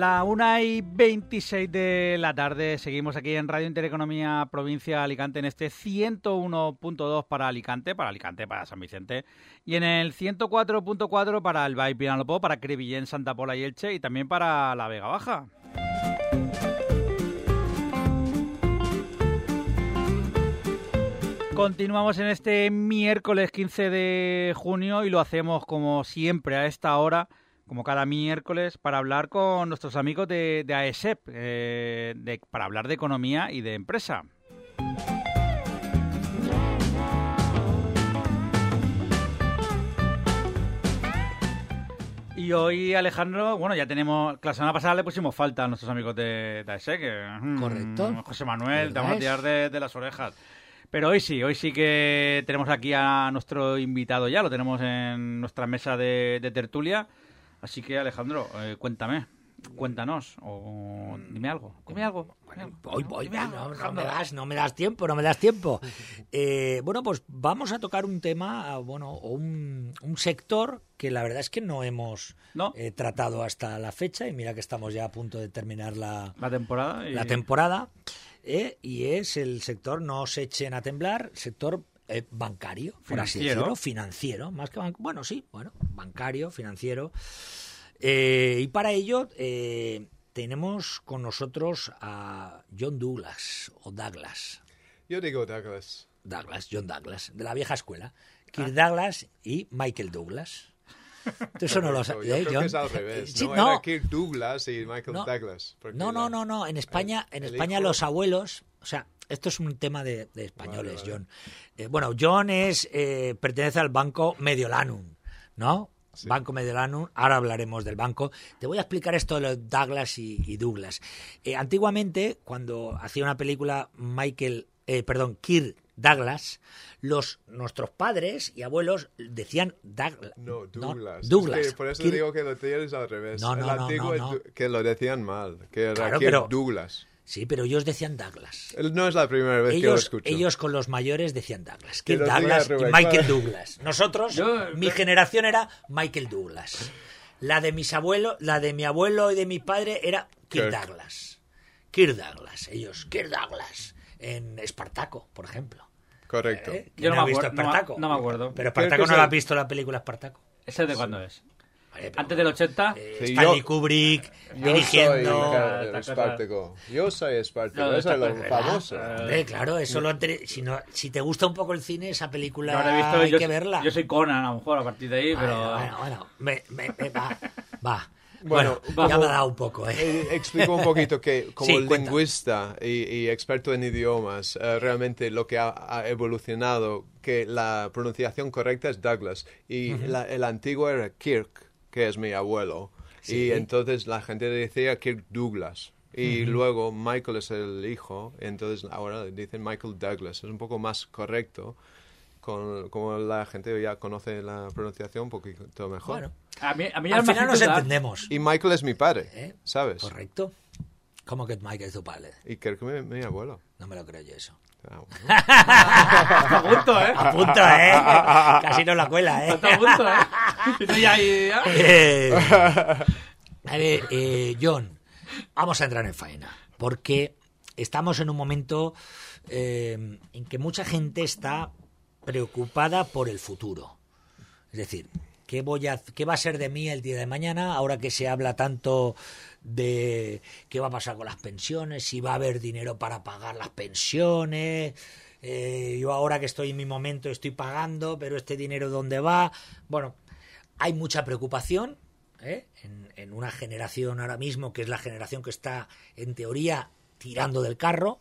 La 1 y 26 de la tarde, seguimos aquí en Radio Intereconomía Provincia Alicante en este 101.2 para Alicante, para Alicante, para San Vicente, y en el 104.4 para el Valle Pinalopó, para Crevillén, Santa Pola y Elche, y también para la Vega Baja. Continuamos en este miércoles 15 de junio y lo hacemos como siempre a esta hora como cada miércoles, para hablar con nuestros amigos de, AESEP, eh, para hablar de economía y de empresa. Y hoy, Alejandro, bueno, ya tenemos. La semana pasada le pusimos falta a nuestros amigos de, AESEP. Mm, Correcto. José Manuel, te vamos a tirar de, las orejas. Pero hoy sí, hoy sí que tenemos aquí a nuestro invitado ya, lo tenemos en nuestra mesa de tertulia. Así que Alejandro, eh, cuéntame, cuéntanos, o dime algo, dime algo. Voy, voy, no, me das, no me das tiempo, no me das tiempo. Eh, bueno, pues vamos a tocar un tema, bueno, un, un sector que la verdad es que no hemos eh, tratado hasta la fecha y mira que estamos ya a punto de terminar la, la temporada. La temporada. y es el sector, no se echen a temblar, sector eh, bancario, financiero. financiero, más que bueno, sí, bueno, bancario, financiero. Eh, y para ello eh, tenemos con nosotros a John Douglas o Douglas. Yo digo Douglas. Douglas, John Douglas, de la vieja escuela. Kirk ah. Douglas y Michael Douglas. eso no lo sabes, ¿eh, John? es al revés. no, Era Kirk Douglas y Michael Douglas. No, no, no, no. En España, en España los abuelos, o sea, esto es un tema de, españoles, John. Eh, bueno, John es eh, pertenece al banco Mediolanum, ¿no? Banco Mediolanum, ahora hablaremos del banco. Te voy a explicar esto de los Douglas y, Douglas. Eh, antiguamente, cuando hacía una película Michael, perdón, Kirk Douglas, los nuestros padres y abuelos decían Douglas. No, Douglas. Douglas. por eso digo que lo tienes al revés. No, no, El antiguo es que lo decían mal, que era claro, pero, Douglas. Sí, pero ellos decían Douglas. No es la primera vez que lo escucho. Ellos con los mayores decían Douglas. Kirk Douglas y Michael Douglas. Nosotros, mi generación era Michael Douglas. La de mis abuelos, la de mi abuelo y de mi padre era Kirk, Douglas. Kirk Douglas, ellos, Kirk Douglas. En Espartaco, por ejemplo. Correcto. ¿Eh? Yo no, me visto Espartaco? No, me acuerdo. Pero Espartaco no lo ha visto la película Espartaco. ¿Ese de cuándo es? Antes del 80. Eh, Stanley Kubrick yo dirigiendo. Soy Yo soy Espartaco. Eso es lo famoso. claro, eso lo si, no, si te gusta un poco el cine, esa película hay que verla. Yo soy Conan, a lo mejor, a partir de ahí, pero. Bueno, bueno, me, va. va. Bueno, ya me ha dado un poco. ¿eh? eh explico un poquito que como lingüista y, experto en idiomas, eh, realmente lo que ha, evolucionado, que la pronunciación correcta es Douglas y el antiguo era Kirk que es mi abuelo. Y entonces la gente decía Kirk Douglas. Y luego Michael es el hijo, entonces ahora dicen Michael Douglas. Es un poco más correcto, con, como la gente ya conoce la pronunciación un poquito mejor. Bueno, a mí, a mí al final nos entendemos. Y Michael es mi padre, ¿Eh? ¿sabes? Correcto. ¿Cómo que Michael es tu padre? Y Kirk es mi, abuelo. No me lo creo yo eso. Ah, a punto, ¿eh? A punto, ¿eh? Casi no la cuela, ¿eh? a punto, ¿eh? eh, eh, John, vamos a entrar en faena. Porque estamos en un momento eh, en que mucha gente está preocupada por el futuro. Es decir, ¿qué, voy a, ¿qué va a ser de mí el día de mañana ahora que se habla tanto de qué va a pasar con las pensiones, si va a haber dinero para pagar las pensiones. Eh, yo ahora que estoy en mi momento estoy pagando, pero este dinero dónde va. Bueno, hay mucha preocupación ¿eh? en, en una generación ahora mismo que es la generación que está en teoría tirando del carro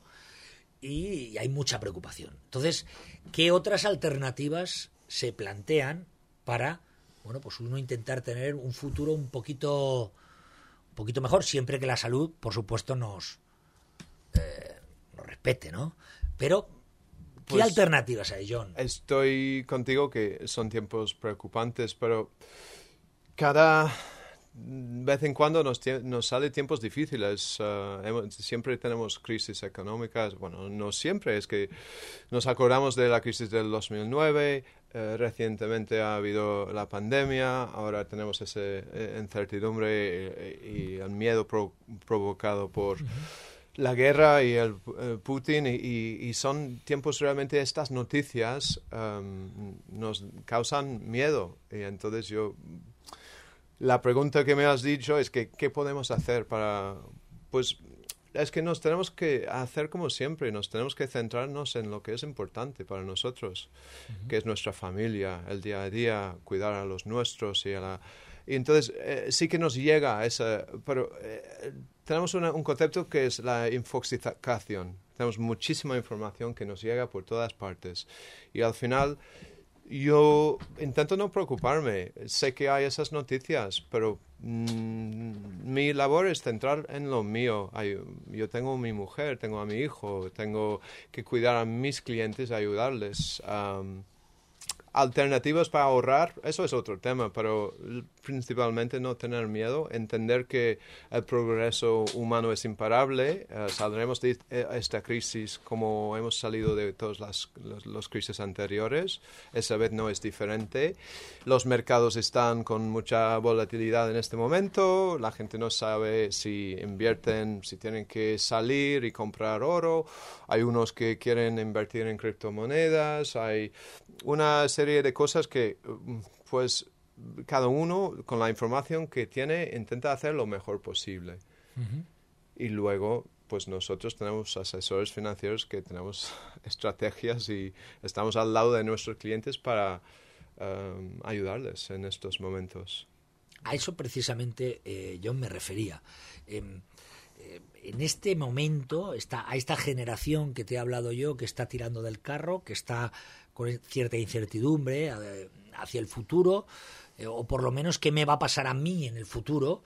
y hay mucha preocupación. Entonces, ¿qué otras alternativas se plantean para, bueno, pues uno intentar tener un futuro un poquito poquito mejor, siempre que la salud, por supuesto, nos, eh, nos respete, ¿no? Pero, ¿qué pues alternativas hay, John? Estoy contigo que son tiempos preocupantes, pero cada vez en cuando nos, nos sale tiempos difíciles. Eh, siempre tenemos crisis económicas. Bueno, no siempre, es que nos acordamos de la crisis del 2009, eh, recientemente ha habido la pandemia, ahora tenemos esa eh, incertidumbre y, el miedo provocado por la guerra y el, Putin y, son tiempos realmente estas noticias em, nos causan miedo. Y entonces yo la pregunta que me has dicho es que qué podemos hacer para pues es que nos tenemos que hacer como siempre, nos tenemos que centrarnos en lo que es importante para nosotros, que es nuestra familia, el día a día, cuidar a los nuestros y a la... Y entonces eh, sí que nos llega a esa... Pero eh, tenemos un concepto que es la infoxicación. Tenemos muchísima información que nos llega por todas partes. Y al final yo intento no preocuparme. Sé que hay esas noticias, pero mm, mi labor es centrar en lo mío. yo tengo a mi mujer, tengo a mi hijo, tengo que cuidar a mis clientes, ayudarles alternativas para ahorrar, eso es otro tema, pero principalmente no tener miedo, entender que el progreso humano es imparable, eh, saldremos de eh, esta crisis como hemos salido de todas las los, crisis anteriores, esa vez no es diferente, los mercados están con mucha volatilidad en este momento, la gente no sabe si invierten, si tienen que salir y comprar oro, hay unos que quieren invertir en criptomonedas, hay una serie de cosas que, pues, cada uno con la información que tiene intenta hacer lo mejor posible. Y luego, pues nosotros tenemos asesores financieros que tenemos estrategias y estamos al lado de nuestros clientes para um, ayudarles en estos momentos. A eso precisamente eh, yo me refería. Em, eh, en este momento, a esta generación que te he hablado yo, que está tirando del carro, que está con cierta incertidumbre eh, hacia el futuro, eh, o por lo menos qué me va a pasar a mí en el futuro,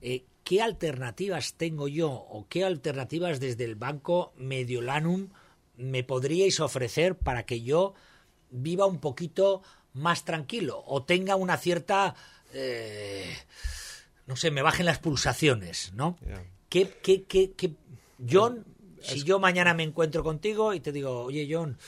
eh, ¿qué alternativas tengo yo o qué alternativas desde el banco Mediolanum me podríais ofrecer para que yo viva un poquito más tranquilo o tenga una cierta... no sé, me bajen las pulsaciones, ¿no? ¿Qué, qué, qué, qué, John, si yo mañana me encuentro contigo y te digo, oye John,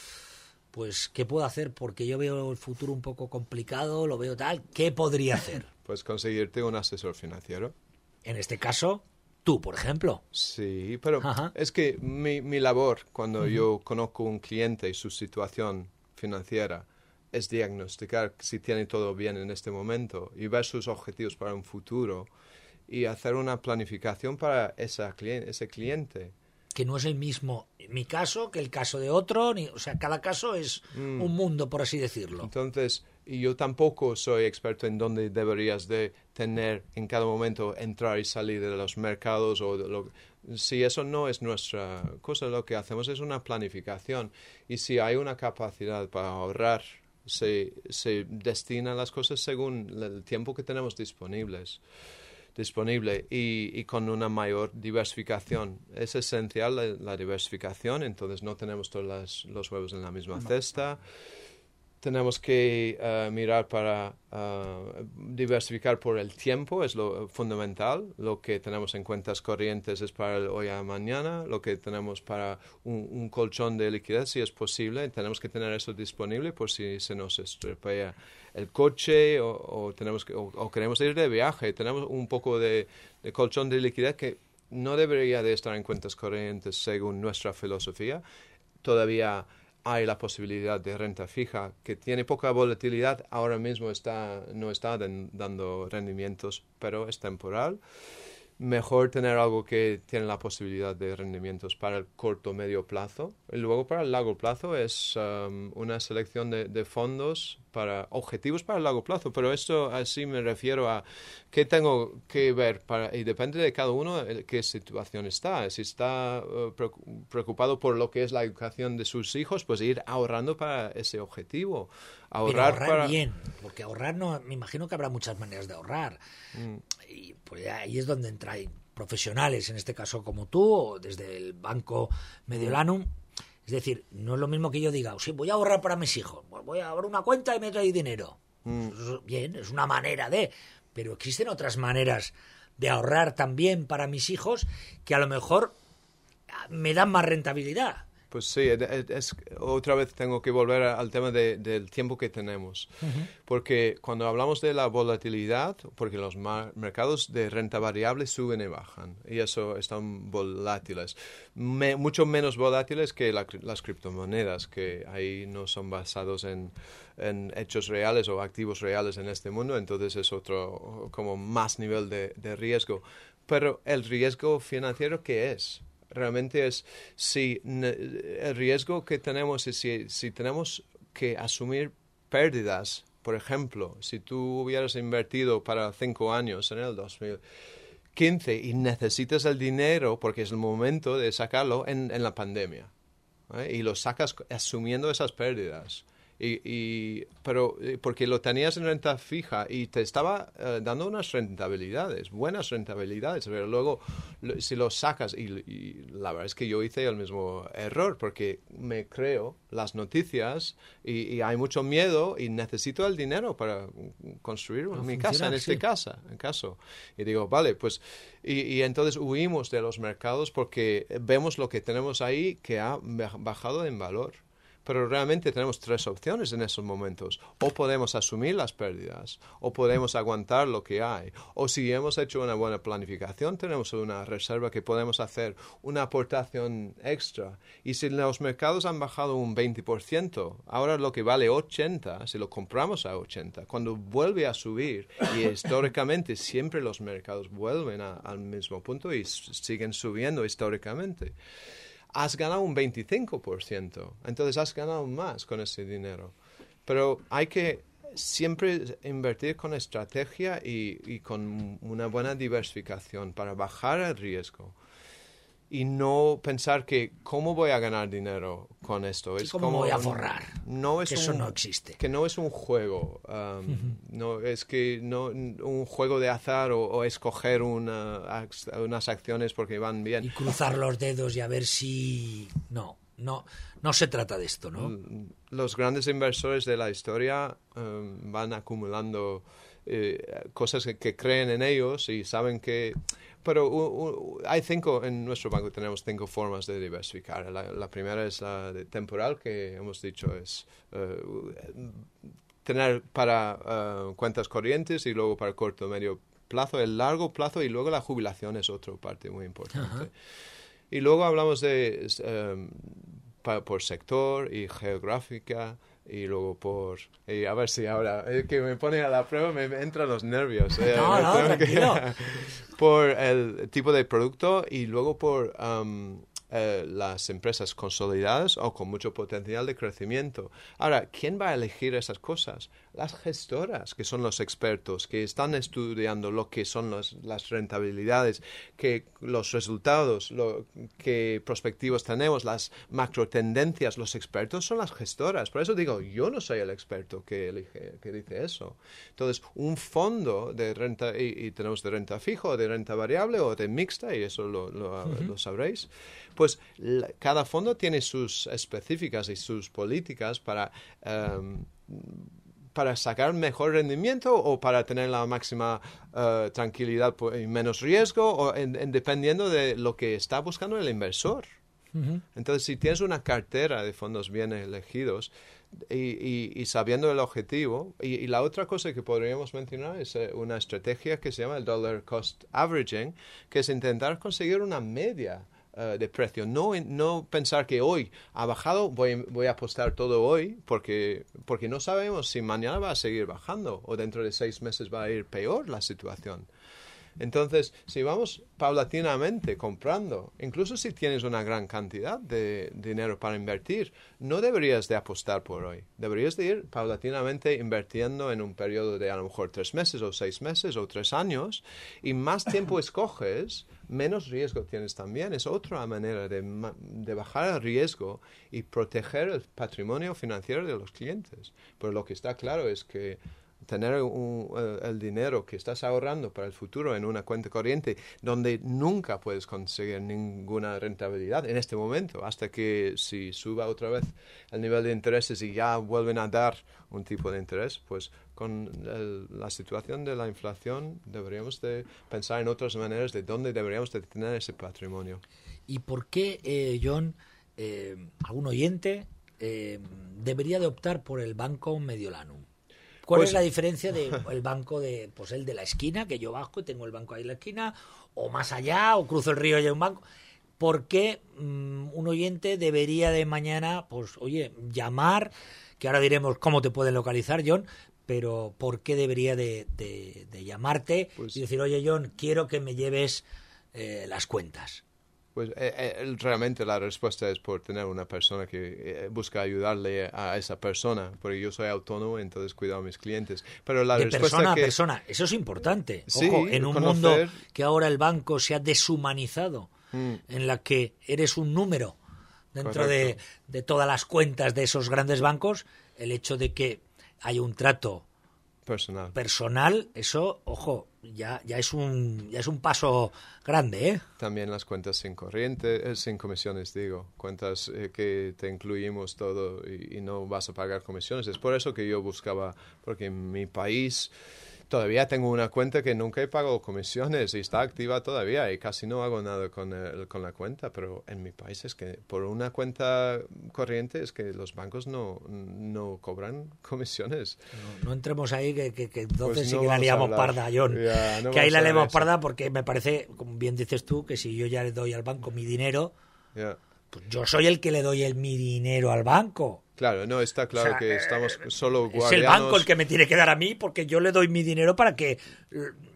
pues ¿qué puedo hacer? Porque yo veo el futuro un poco complicado, lo veo tal, ¿qué podría hacer? Pues conseguirte un asesor financiero. En este caso, tú, por ejemplo. Sí, pero es que mi, mi labor cuando yo conozco un cliente y su situación financiera es diagnosticar si tiene todo bien en este momento y ver sus objetivos para un futuro y hacer una planificación para esa, ese cliente que no es el mismo mi caso que el caso de otro, ni, o sea, cada caso es mm. un mundo, por así decirlo. Entonces, yo tampoco soy experto en dónde deberías de tener en cada momento entrar y salir de los mercados o lo, si eso no es nuestra cosa, lo que hacemos es una planificación y si hay una capacidad para ahorrar, se, se destina las cosas según el tiempo que tenemos disponibles disponible y, con una mayor diversificación. Es esencial la, diversificación, entonces no tenemos todos los huevos en la misma cesta tenemos que eh, mirar para eh, diversificar por el tiempo, es lo fundamental. Lo que tenemos en cuentas corrientes es para el hoy a mañana, lo que tenemos para un, colchón de liquidez, si es posible, tenemos que tener eso disponible por si se nos estropea el coche o, tenemos que, o, queremos ir de viaje. Tenemos un poco de, de colchón de liquidez que no debería de estar en cuentas corrientes según nuestra filosofía. Todavía hay la posibilidad de renta fija que tiene poca volatilidad, ahora mismo está, no está dando rendimientos, pero es temporal mejor tener algo que tiene la posibilidad de rendimientos para el corto medio plazo. Y luego para el largo plazo es um, una selección de, fondos para objetivos para el largo plazo. Pero esto así me refiero a qué tengo que ver para, y depende de cada uno en qué situación está. Si está uh, preocupado por lo que es la educación de sus hijos, pues ir ahorrando para ese objetivo. Ahorrar, ahorrar bien, porque ahorrar no, me imagino que habrá muchas maneras de ahorrar. Mm. Y pues ahí es donde entran profesionales, en este caso como tú, o desde el Banco Mediolanum. Es decir, no es lo mismo que yo diga, sí, voy a ahorrar para mis hijos, pues voy a abrir una cuenta y me trae dinero. Mm. Bien, es una manera de, pero existen otras maneras de ahorrar también para mis hijos que a lo mejor me dan más rentabilidad. Pues sí, es, otra vez tengo que volver al tema del tiempo que tenemos. Porque cuando hablamos de la volatilidad, porque los mercados de renta variable suben y bajan, y eso están volátiles. mucho menos volátiles que las criptomonedas, que ahí no son basados en, en, hechos reales o activos reales en este mundo, entonces es otro, como más nivel de, de riesgo. Pero el riesgo financiero, ¿qué es? Realmente es si el riesgo que tenemos es si, si tenemos que asumir pérdidas. Por ejemplo, si tú hubieras invertido para cinco años en el 2015 y necesitas el dinero porque es el momento de sacarlo en, en la pandemia ¿eh? y lo sacas asumiendo esas pérdidas y, pero eh, porque lo tenías en renta fija y te estaba eh, dando unas rentabilidades, buenas rentabilidades, pero luego si lo sacas, y, la verdad es que yo hice el mismo error porque me creo las noticias y, hay mucho miedo y necesito el dinero para construir mi casa, en este casa, en caso. Y digo, vale, pues, y entonces huimos de los mercados porque vemos lo que tenemos ahí que ha bajado en valor. Pero realmente tenemos tres opciones en esos momentos. O podemos asumir las pérdidas, o podemos aguantar lo que hay. O si hemos hecho una buena planificación, tenemos una reserva que podemos hacer una aportación extra. Y si los mercados han bajado un 20%, ahora lo que vale 80, si lo compramos a 80, cuando vuelve a subir, y históricamente siempre los mercados vuelven al mismo punto y siguen subiendo históricamente has ganado un 25%. Entonces has ganado más con ese dinero. Pero hay que siempre invertir con estrategia y, y con una buena diversificación para bajar el riesgo y no pensar que cómo voy a ganar dinero con esto. Es ¿Cómo como, voy a forrar? No es eso no existe. Que no es un juego. Um, no es que no un juego de azar o, escoger una, unas acciones porque van bien. Y cruzar los dedos y a ver si no. No, no se trata de esto, ¿no? Los grandes inversores de la historia um, van acumulando eh, cosas que, creen en ellos y saben que pero hay cinco, en nuestro banco tenemos cinco formas de diversificar. La, primera es la de temporal, que hemos dicho es eh, tener para eh, cuentas corrientes y luego para corto, medio plazo, el largo plazo y luego la jubilación es otra parte muy importante. Y luego hablamos de eh, por sector y geográfica y luego por y a ver si ahora que me pone a la prueba me, entran los nervios eh, no, no, por el tipo de producto y luego por um, eh, las empresas consolidadas o con mucho potencial de crecimiento. Ahora, ¿quién va a elegir esas cosas? Las gestoras, que son los expertos, que están estudiando lo que son las rentabilidades, que los resultados, lo, que prospectivos tenemos, las macro tendencias, los expertos son las gestoras. Por eso digo, yo no soy el experto que, elige, que dice eso. Entonces, un fondo de renta, y, tenemos de renta fijo, de renta variable o de mixta, y eso lo, lo sabréis pues cada fondo tiene sus específicas y sus políticas para, em, para sacar mejor rendimiento o para tener la máxima eh, tranquilidad y menos riesgo, o dependiendo de lo que está buscando el inversor. Entonces, si tienes una cartera de fondos bien elegidos, y, sabiendo el objetivo. Y, la otra cosa que podríamos mencionar es eh, una estrategia que se llama el dollar cost averaging, que es intentar conseguir una media eh, de precio. No, no pensar que hoy ha bajado, voy, voy, a apostar todo hoy, porque, porque no sabemos si mañana va a seguir bajando o dentro de seis meses va a ir peor la situación. Entonces, si vamos paulatinamente comprando, incluso si tienes una gran cantidad de dinero para invertir, no deberías de apostar por hoy. Deberías de ir paulatinamente invirtiendo en un periodo de a lo mejor tres meses o seis meses o tres años y más tiempo escoges, menos riesgo tienes también. Es otra manera de, de bajar el riesgo y proteger el patrimonio financiero de los clientes. Pero lo que está claro es que tener eh, el dinero que estás ahorrando para el futuro en una cuenta corriente donde nunca puedes conseguir ninguna rentabilidad en este momento, hasta que si suba otra vez el nivel de intereses y ya vuelven a dar un tipo de interés, pues con la situación de la inflación deberíamos de pensar en otras maneras de dónde deberíamos de tener ese patrimonio. ¿Y por qué, eh, John, eh, algún oyente eh, debería de optar por el banco Mediolanum. ¿Cuál Pues- es la diferencia del banco de, pues el de la esquina, que yo bajo y tengo el banco ahí en la esquina, o más allá, o cruzo el río y hay un banco? ¿Por qué mm, un oyente debería de mañana, pues, oye, llamar, que ahora diremos cómo te pueden localizar, John, pero ¿por qué debería de, de- de llamarte Pues- y decir, oye, John, quiero que me lleves eh, las cuentas? Pues eh, eh, realmente la respuesta es por tener una persona que eh, busca ayudarle a esa persona, porque yo soy autónomo, entonces cuido a mis clientes. Pero la de respuesta persona que a persona. Eso es importante. Sí, Ojo, en un conocer- mundo que ahora el banco se ha deshumanizado, Mm. en la que eres un número dentro de, de todas las cuentas de esos grandes bancos, el hecho de que haya un trato personal. personal, eso, ojo, ya, ya es un ya es un paso grande, ¿eh? También las cuentas sin corriente, eh, sin comisiones, digo, cuentas eh, que te incluimos todo y, y no vas a pagar comisiones. Es por eso que yo buscaba, porque en mi país todavía tengo una cuenta que nunca he pagado comisiones y está activa todavía y casi no hago nada con, el- con la cuenta, pero en mi país es que por una cuenta corriente es que los bancos no, no cobran comisiones. No, no entremos ahí, que, que- que entonces Pues sí que la liamos parda, John. No que ahí la liamos parda porque me parece, como bien dices tú, que si yo ya le doy al banco mi dinero, pues yo soy el que le doy el mi dinero al banco. Claro, no, está claro O sea, que estamos solo Es guardianos. el banco el que me tiene que dar a mí porque yo le doy mi dinero para que eh,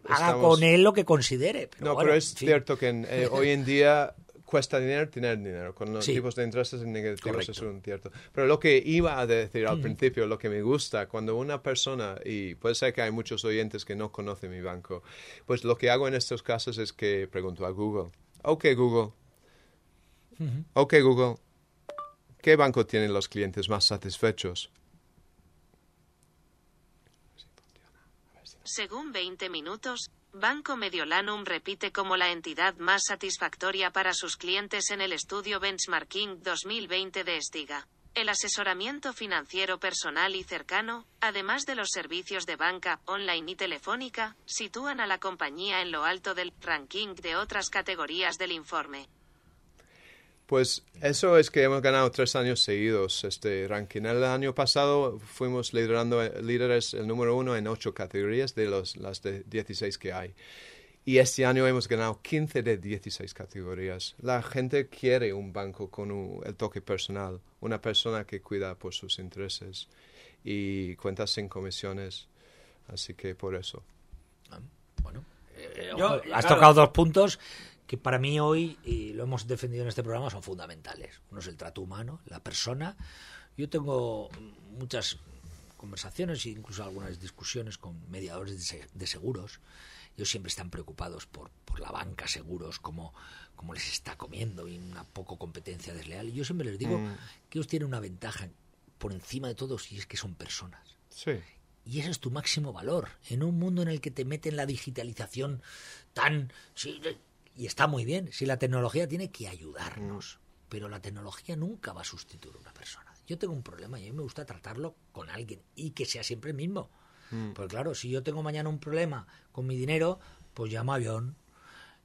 haga Estamos- con él lo que considere. Pero no, bueno, pero es fin. cierto que en- eh, hoy en día cuesta dinero tener dinero. Con los Sí. tipos de intereses negativos Correcto. es un cierto. Pero lo que iba a decir al principio, lo que me gusta, cuando una persona, y puede ser que hay muchos oyentes que no conocen mi banco, pues lo que hago en estos casos es que pregunto a Google. Ok, Google. Ok, Google. ¿Qué banco tienen los clientes más satisfechos? Según 20 minutos, Banco Mediolanum repite como la entidad más satisfactoria para sus clientes en el estudio Benchmarking 2020 de Estiga. El asesoramiento financiero personal y cercano, además de los servicios de banca, online y telefónica, sitúan a la compañía en lo alto del ranking de otras categorías del informe. Pues eso es que hemos ganado tres años seguidos este ranking. El año pasado fuimos liderando líderes el número uno en ocho categorías de los, las de 16 que hay. Y este año hemos ganado 15 de 16 categorías. La gente quiere un banco con un- el toque personal, una persona que cuida por sus intereses y cuentas sin comisiones. Así que por eso. Bueno, eh, Yo, has claro. tocado dos puntos que para mí hoy, y lo hemos defendido en este programa, son fundamentales. Uno es el trato humano, la persona. Yo tengo muchas conversaciones e incluso algunas discusiones con mediadores de, se- de seguros. Ellos siempre están preocupados por, por la banca seguros, cómo, cómo les está comiendo y una poco competencia desleal. Y yo siempre les digo que ellos tienen una ventaja por encima de todos y es que son personas. Sí. Y ese es tu máximo valor. En un mundo en el que te meten la digitalización tan... sí, y está muy bien, si la tecnología tiene que ayudarnos, pero la tecnología nunca va a sustituir a una persona. Yo tengo un problema y a mí me gusta tratarlo con alguien y que sea siempre el mismo. Pues claro, si yo tengo mañana un problema con mi dinero, pues llamo a avión.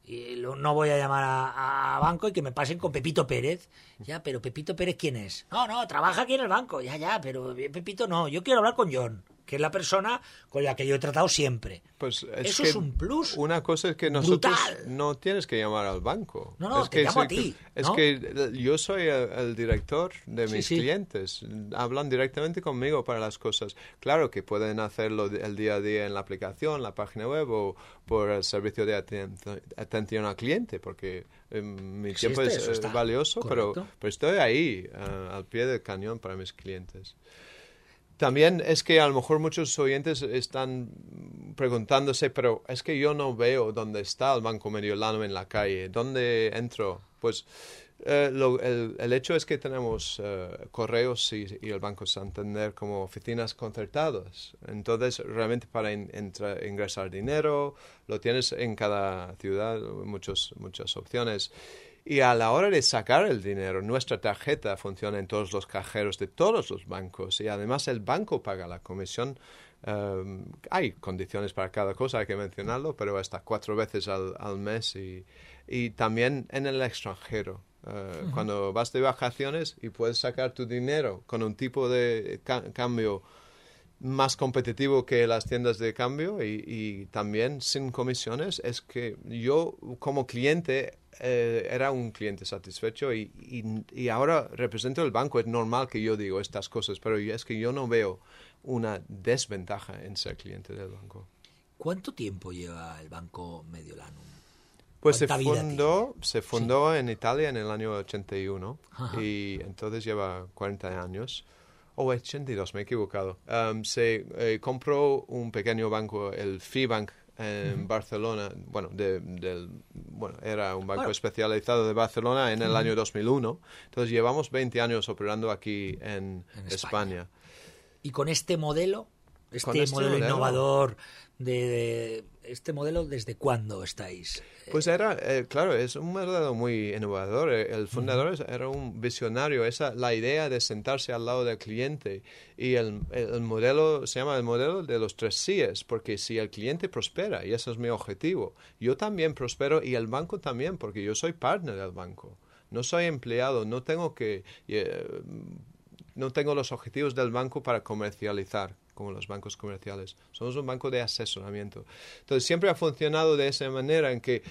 Y lo- no voy a llamar a, a banco y que me pasen con Pepito Pérez. Ya, pero Pepito Pérez, ¿quién es? No, no, trabaja aquí en el banco. Ya, ya, pero Pepito no. Yo quiero hablar con John, que es la persona con la que yo he tratado siempre. Pues Eso que es un plus Una cosa es que nosotros brutal. no tienes que llamar al banco. No, no, es te que llamo a ti, Es ¿no? que yo soy el, el director de mis sí. clientes. Hablan directamente conmigo para las cosas. Claro que pueden hacerlo el día a día en la aplicación, la página web o por el servicio de aten- atención al cliente, porque eh, mi Existe, tiempo es eso eh, valioso, pero, pero estoy ahí, eh, al pie del cañón para mis clientes. También es que a lo mejor muchos oyentes están preguntándose, pero es que yo no veo dónde está el Banco Mediolano en la calle, dónde entro. Pues eh, lo- el, el hecho es que tenemos eh, correos y, el Banco Santander como oficinas concertadas. Entonces, realmente para ingresar dinero, lo tienes en cada ciudad, muchos, muchas opciones. Y a la hora de sacar el dinero, nuestra tarjeta funciona en todos los cajeros de todos los bancos y además el banco paga la comisión. Um, hay condiciones para cada cosa, hay que mencionarlo, pero hasta cuatro veces al, al mes y, y también en el extranjero. Eh, cuando vas de vacaciones y puedes sacar tu dinero con un tipo de cambio más competitivo que las tiendas de cambio y, también sin comisiones, es que yo como cliente eh, era un cliente satisfecho y, y, ahora represento el banco. Es normal que yo digo estas cosas, pero es que yo no veo una desventaja en ser cliente del banco. ¿Cuánto tiempo lleva el banco Mediolanum? Pues se fundó, se fundó en Italia en el año 81 y entonces lleva 40 años. O 82, me he equivocado. Um, se eh, compró un pequeño banco, el Fibank, en Barcelona, bueno, de, del, bueno, era un banco especializado de Barcelona en el año 2001. Entonces llevamos 20 años operando aquí en, España. Y con este modelo, este, este modelo, innovador de, este modelo, ¿desde cuándo estáis? Pues era, eh, claro, es un modelo muy innovador. Eh, el fundador era un visionario. Esa, la idea de sentarse al lado del cliente y el, el, modelo se llama el modelo de los tres síes, porque si el cliente prospera, y ese es mi objetivo, yo también prospero y el banco también, porque yo soy partner del banco. No soy empleado, no tengo que... Eh, no tengo los objetivos del banco para comercializar como los bancos comerciales. Somos un banco de asesoramiento. Entonces, siempre ha funcionado de esa manera en que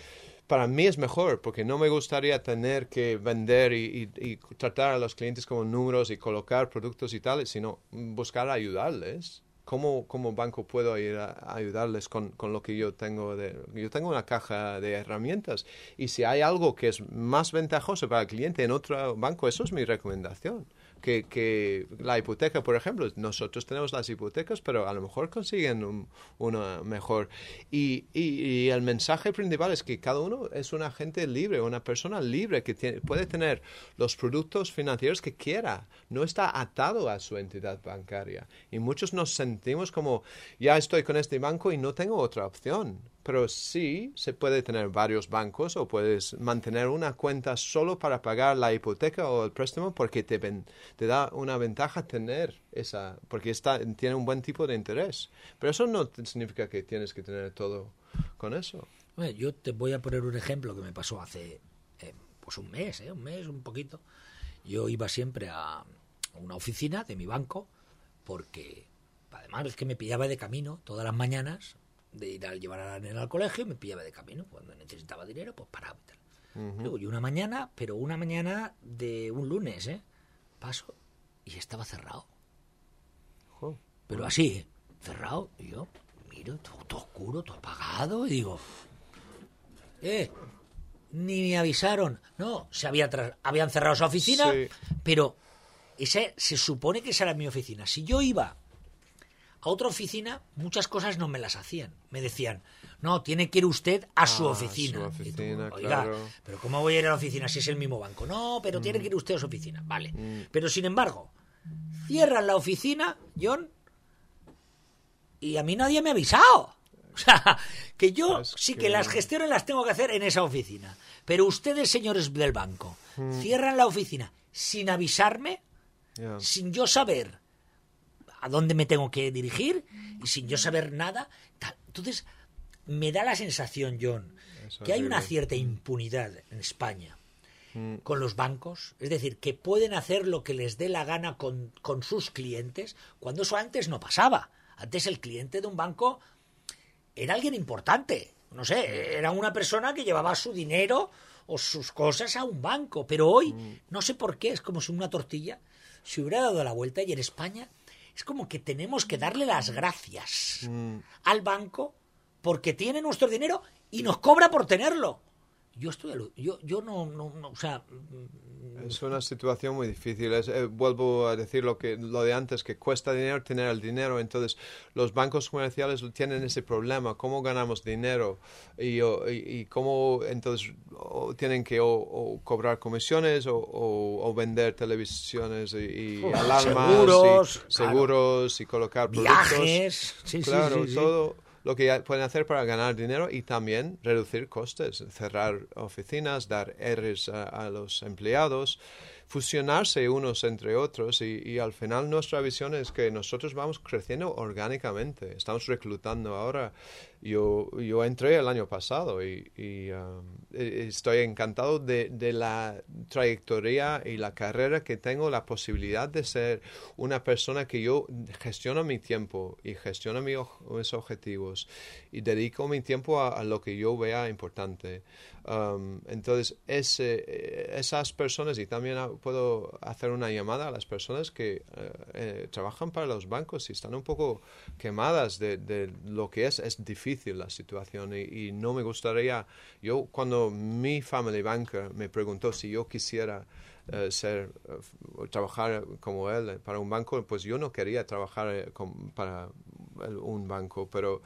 para mí es mejor porque no me gustaría tener que vender y, tratar a los clientes como números y colocar productos y tales, sino buscar ayudarles. ¿Cómo como banco puedo ir a, ayudarles con, con, lo que yo tengo? De, yo tengo una caja de herramientas y si hay algo que es más ventajoso para el cliente en otro banco, eso es mi recomendación que, que, la hipoteca, por ejemplo, nosotros tenemos las hipotecas, pero a lo mejor consiguen una mejor. Y, y, el mensaje principal es que cada uno es un agente libre, una persona libre que tiene, puede tener los productos financieros que quiera, no está atado a su entidad bancaria. Y muchos nos sentimos como, ya estoy con este banco y no tengo otra opción pero sí se puede tener varios bancos o puedes mantener una cuenta solo para pagar la hipoteca o el préstamo porque te, te da una ventaja tener esa, porque está, tiene un buen tipo de interés. Pero eso no significa que tienes que tener todo con eso. yo te voy a poner un ejemplo que me pasó hace eh, pues un mes, eh, un mes, un poquito. Yo iba siempre a una oficina de mi banco porque además es que me pillaba de camino todas las mañanas de ir a llevar a la nena al colegio, me pillaba de camino. Cuando necesitaba dinero, pues paraba y tal. Luego, y una mañana, pero una mañana de un lunes, ¿eh? Paso y estaba cerrado. Pero así, cerrado. Y yo miro, todo, oscuro, todo apagado, y digo, eh, ni me avisaron. No, se había habían cerrado esa oficina, pero ese, se supone que esa era mi oficina. Si yo iba a otra oficina muchas cosas no me las hacían. Me decían, no, tiene que ir usted a su ah, oficina. Oiga, pero ¿cómo voy a ir a la oficina si es el mismo banco? No, pero tiene mm. que ir usted a su oficina. Vale. Mm. Pero sin embargo, cierran la oficina, John, y a mí nadie me ha avisado. O sea, que yo sí que... las gestiones las tengo que hacer en esa oficina. Pero ustedes, señores del banco, mm. cierran la oficina sin avisarme, sin yo saber a dónde me tengo que dirigir y sin yo saber nada. Entonces, me da la sensación, John, que hay una cierta impunidad en España mm. con los bancos, es decir, que pueden hacer lo que les dé la gana con, con sus clientes, cuando eso antes no pasaba. Antes el cliente de un banco era alguien importante, no sé, era una persona que llevaba su dinero o sus cosas a un banco, pero hoy mm. no sé por qué, es como si una tortilla se hubiera dado la vuelta y en España es como que tenemos que darle las gracias mm. al banco porque tiene nuestro dinero y nos cobra por tenerlo. Yo estoy, yo, yo no, no, o sea, es una situación muy difícil. Eh, vuelvo a decir lo que lo de antes, que cuesta dinero tener el dinero. Entonces, los bancos comerciales tienen ese problema. ¿Cómo ganamos dinero? Y, y, cómo entonces tienen que o, cobrar comisiones o, vender televisiones y, alarmas, seguros, y, seguros y colocar viajes, Sí, claro, todo lo que pueden hacer para ganar dinero y también reducir costes, cerrar oficinas, dar Rs a, los empleados. fusionarse unos entre otros y, al final nuestra visión es que nosotros vamos creciendo orgánicamente. Estamos reclutando ahora. Yo, yo entré el año pasado y, um, e, estoy encantado de, de, la trayectoria y la carrera que tengo, la posibilidad de ser una persona que yo gestiono mi tiempo y gestiono mis objetivos y dedico mi tiempo a lo que yo vea importante. Um, entonces, ese, eh, esas personas, y también puedo hacer una llamada a las personas que eh, eh, trabajan para los bancos y están un poco quemadas de, de lo que es, es difícil la situación y, no me gustaría, yo cuando mi family banker me preguntó si yo quisiera ser trabajar como él para un banco pues yo no quería trabajar para un banco, pero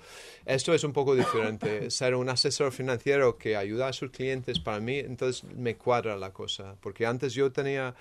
esto es un poco diferente. Ser un asesor financiero que ayuda a sus clientes, para mí, entonces me cuadra la cosa, porque antes yo tenía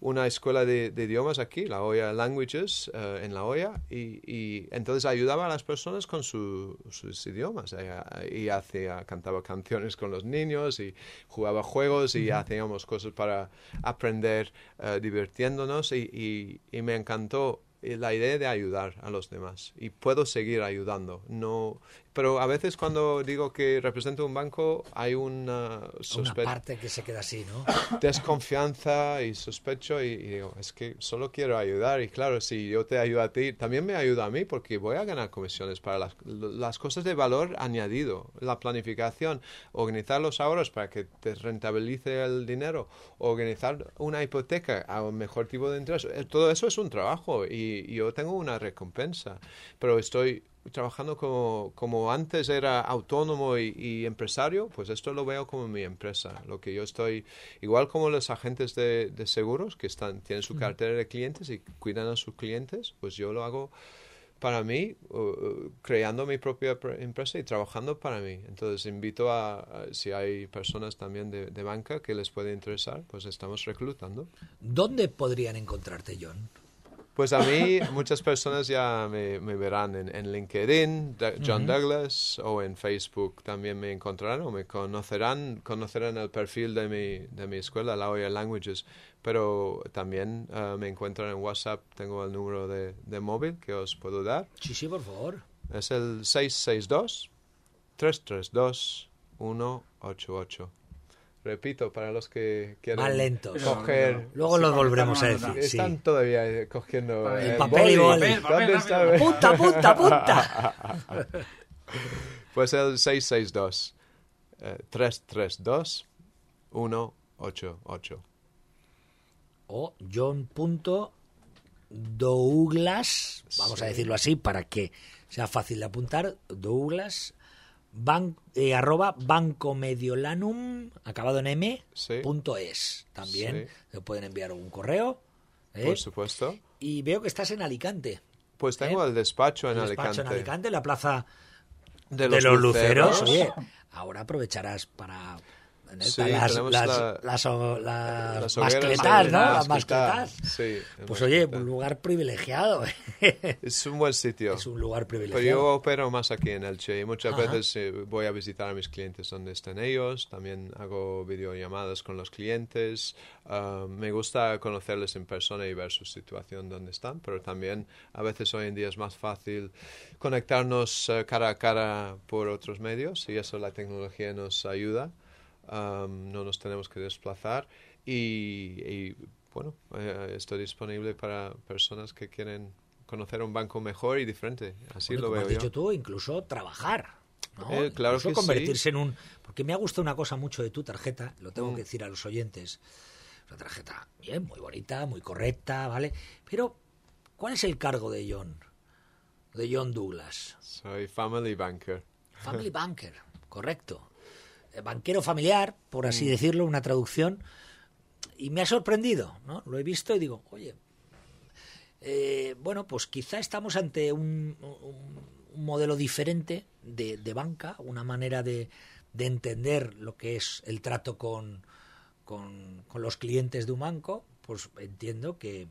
una escuela de, idiomas aquí, la Oya Languages, eh, en la Oya, y, entonces ayudaba a las personas con sus idiomas, eh, y hacía, cantaba canciones con los niños, y jugaba juegos, y hacíamos cosas para aprender eh, divirtiéndonos, y, y me encantó la idea de ayudar a los demás y puedo seguir ayudando. No, pero a veces cuando digo que represento un banco hay una, una parte que se queda así, ¿no? Desconfianza y sospecho y, digo, es que solo quiero ayudar y claro, si yo te ayudo a ti, también me ayuda a mí porque voy a ganar comisiones para las, las cosas de valor añadido, la planificación, organizar los ahorros para que te rentabilice el dinero, organizar una hipoteca a un mejor tipo de interés. Eh, todo eso es un trabajo y yo tengo una recompensa, pero estoy trabajando como, como antes era autónomo y, empresario, pues esto lo veo como mi empresa. Lo que yo estoy, igual como los agentes de, seguros que están, tienen su cartera de clientes y cuidan a sus clientes, pues yo lo hago para mí, creando mi propia empresa y trabajando para mí. Entonces invito a, si hay personas también de, de banca que les puede interesar, pues estamos reclutando. ¿Dónde podrían encontrarte, John? Pues a mí muchas personas ya me, verán en, LinkedIn, John Douglas, o en Facebook también me encontrarán o me conocerán, conocerán el perfil de mi, de mi escuela, La Oya Languages, pero también eh, me encuentran en WhatsApp, tengo el número de, de móvil que os puedo dar. Sí, sí, por favor. Es el 662 332 188. Repito, para los que quieren Más lentos. coger... Luego lo volveremos a decir. Están todavía eh, cogiendo... El, papel y boli. ¿Dónde está? Punta, punta, punta. pues el 662 332 188. O John.douglas, vamos a decirlo así para que sea fácil de apuntar, Douglas ban, eh, arroba bancomediolanum, acabado en m, punto es. También le pueden enviar un correo. ¿eh? Por supuesto. Y veo que estás en Alicante. Pues tengo ¿eh? el despacho en el Alicante. Despacho en Alicante, la plaza de los, luceros. Oye, ahora aprovecharás para sí, las, las, las, mascletas, ¿no? Las mascletas. Sí, pues oye, un lugar privilegiado. es un buen sitio. Es un lugar privilegiado. Pero yo opero más aquí en Elche y muchas veces eh, voy a visitar a mis clientes donde están ellos. También hago videollamadas con los clientes. Ah, me gusta conocerles en persona y ver su situación donde están, pero también a veces hoy en día es más fácil conectarnos eh, cara a cara por otros medios y eso la tecnología nos ayuda no nos tenemos que desplazar y, bueno, eh, estoy disponible para personas que quieren conocer un banco mejor y diferente. Así lo veo has dicho tú, incluso trabajar. ¿no? Eh, claro incluso convertirse en un... Porque me ha gustado una cosa mucho de tu tarjeta, lo tengo mm. que decir a los oyentes. Una tarjeta bien, muy bonita, muy correcta, ¿vale? Pero, ¿cuál es el cargo de John? De John Douglas. Soy family banker. Family banker, correcto. Banquero familiar, por así mm. decirlo, una traducción, y me ha sorprendido, ¿no? Lo he visto y digo, oye, eh, bueno, pues quizá estamos ante un, modelo diferente de, banca, una manera de, entender lo que es el trato con, con, los clientes de un banco, pues entiendo que,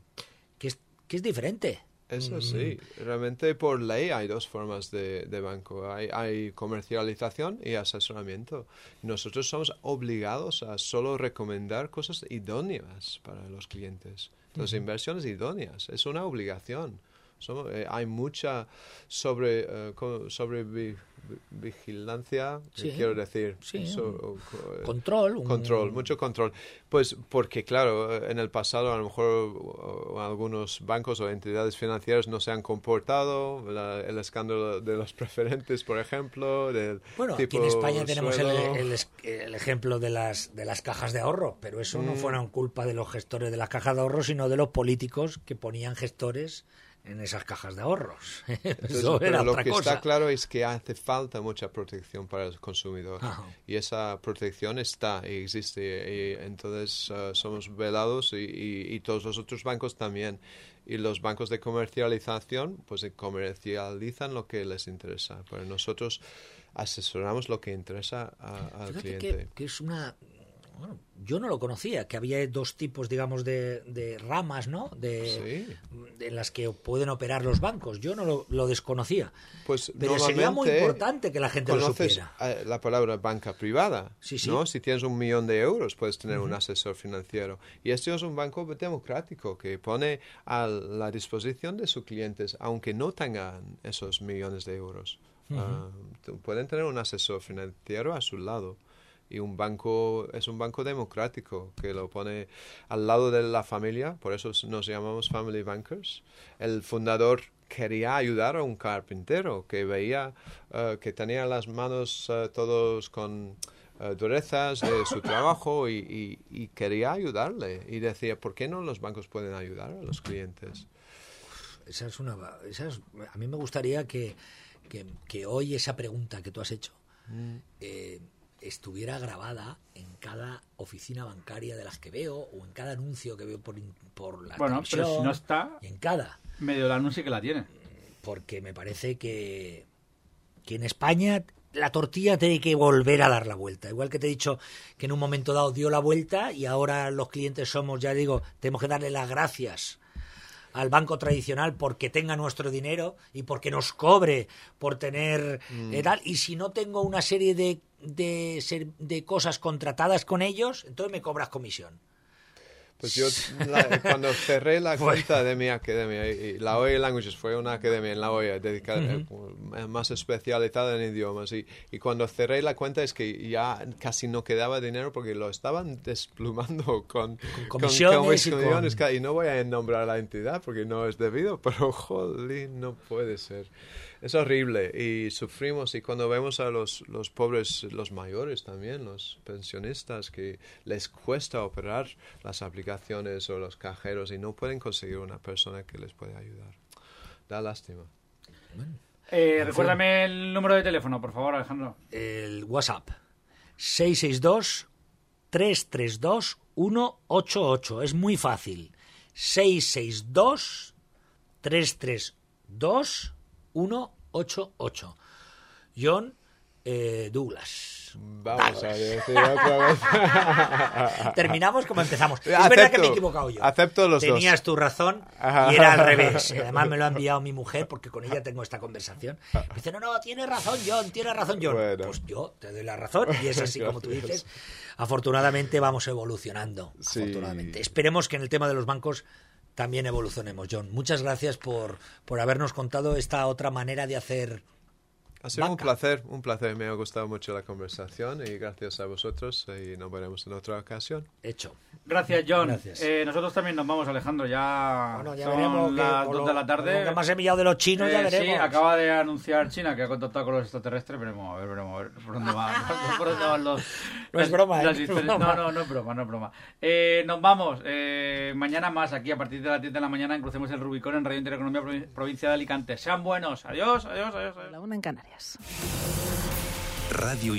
que, es, que es diferente. Eso sí, realmente por ley hay dos formas de, banco. Hay, hay, comercialización y asesoramiento. Nosotros somos obligados a solo recomendar cosas idóneas para los clientes. Las inversiones idóneas. Es una obligación. Eh, hay mucha sobre, eh, sobre vigilancia, quiero decir. control. Control, mucho control. Pues porque, claro, en el pasado a lo mejor algunos bancos o entidades financieras no se han comportado, el escándalo de los preferentes, por ejemplo. Del bueno, aquí en España tenemos el, el, ejemplo de las, de las cajas de ahorro, pero eso no mm. fueron culpa de los gestores de las cajas de ahorro, sino de los políticos que ponían gestores en esas cajas de ahorros. pero lo que está claro es que hace falta mucha protección para el consumidor. Y esa protección está y existe. Y entonces uh, somos velados y, todos los otros bancos también. Y los bancos de comercialización pues comercializan lo que les interesa. Pero nosotros asesoramos lo que interesa al cliente. que es una bueno, yo no lo conocía, que había dos tipos, digamos, de, ramas, ¿no? De, en las que pueden operar los bancos. Yo no lo, desconocía. Pues Pero sería muy importante que la gente lo supiera. La palabra banca privada, sí, sí. ¿no? Si tienes un millón de euros, puedes tener un asesor financiero. Y este es un banco democrático que pone a la disposición de sus clientes, aunque no tengan esos millones de euros. Ah, pueden tener un asesor financiero a su lado y un banco es un banco democrático que lo pone al lado de la familia, por eso nos llamamos family bankers. El fundador quería ayudar a un carpintero que veía eh, que tenía las manos uh, todos con uh, durezas de su trabajo y, quería ayudarle y decía, ¿por qué no los bancos pueden ayudar a los clientes? Esa es una, esa es, a mí me gustaría que, que, hoy esa pregunta que tú has hecho mm. eh, estuviera grabada en cada oficina bancaria de las que veo o en cada anuncio que veo por, por la Bueno, pero si no está, en cada. Medio del anuncio que la tiene. Porque me parece que, que en España la tortilla tiene que volver a dar la vuelta. Igual que te he dicho que en un momento dado dio la vuelta y ahora los clientes somos, ya digo, tenemos que darle las gracias al banco tradicional porque tenga nuestro dinero y porque nos cobre por tener mm. eh, tal. Y si no tengo una serie de, de, de cosas contratadas con ellos, entonces me cobras comisión. Pues yo cuando cerré la cuenta de mi academia, y la OE Languages fue una academia en la OE dedicada, eh, más especializada en idiomas, y, y, cuando cerré la cuenta es que ya casi no quedaba dinero porque lo estaban desplumando con, comisiones, y, no voy a nombrar la entidad porque no es debido, pero joder, no puede ser es horrible y sufrimos y cuando vemos a los, los pobres, los mayores también, los pensionistas que les cuesta operar las aplicaciones o los cajeros y no pueden conseguir una persona que les pueda ayudar. Da lástima. Eh, recuérdame el número de teléfono, por favor, Alejandro. El WhatsApp. 662 332 188. Es muy fácil. 662 332 188. John eh, Douglas. Vamos a decir otra vez. Terminamos como empezamos. Es verdad que me he equivocado yo. Acepto los Tenías tu razón y era al revés. Además me lo ha enviado mi mujer porque con ella tengo esta conversación. Me dice, no, no, tiene razón John, tiene razón John. Pues yo te doy la razón y es así como tú dices. Afortunadamente vamos evolucionando. Afortunadamente. Esperemos que en el tema de los bancos también evolucionemos, John. Muchas gracias por, por habernos contado esta otra manera de hacer ha sido un placer, un placer. Me ha gustado mucho la conversación y gracias a vosotros y nos veremos en otra ocasión. Hecho. Gracias, John. Eh, nosotros también nos vamos, Alejandro. Ya, bueno, ya son las dos de la tarde. Lo que más enviado de los chinos, ya eh, veremos. Sí, acaba de anunciar China que ha contactado con los extraterrestres. Veremos, a ver, veremos, a ver por dónde, van los... No es broma, ¿eh? No, no, no es broma, no es broma. Eh, nos vamos. mañana más, aquí a partir de las 10 de la mañana, en Crucemos el Rubicón en Radio Intereconomía Provincia de Alicante. Sean buenos. Adiós, adiós, adiós. adiós. La una en Canarias. Radio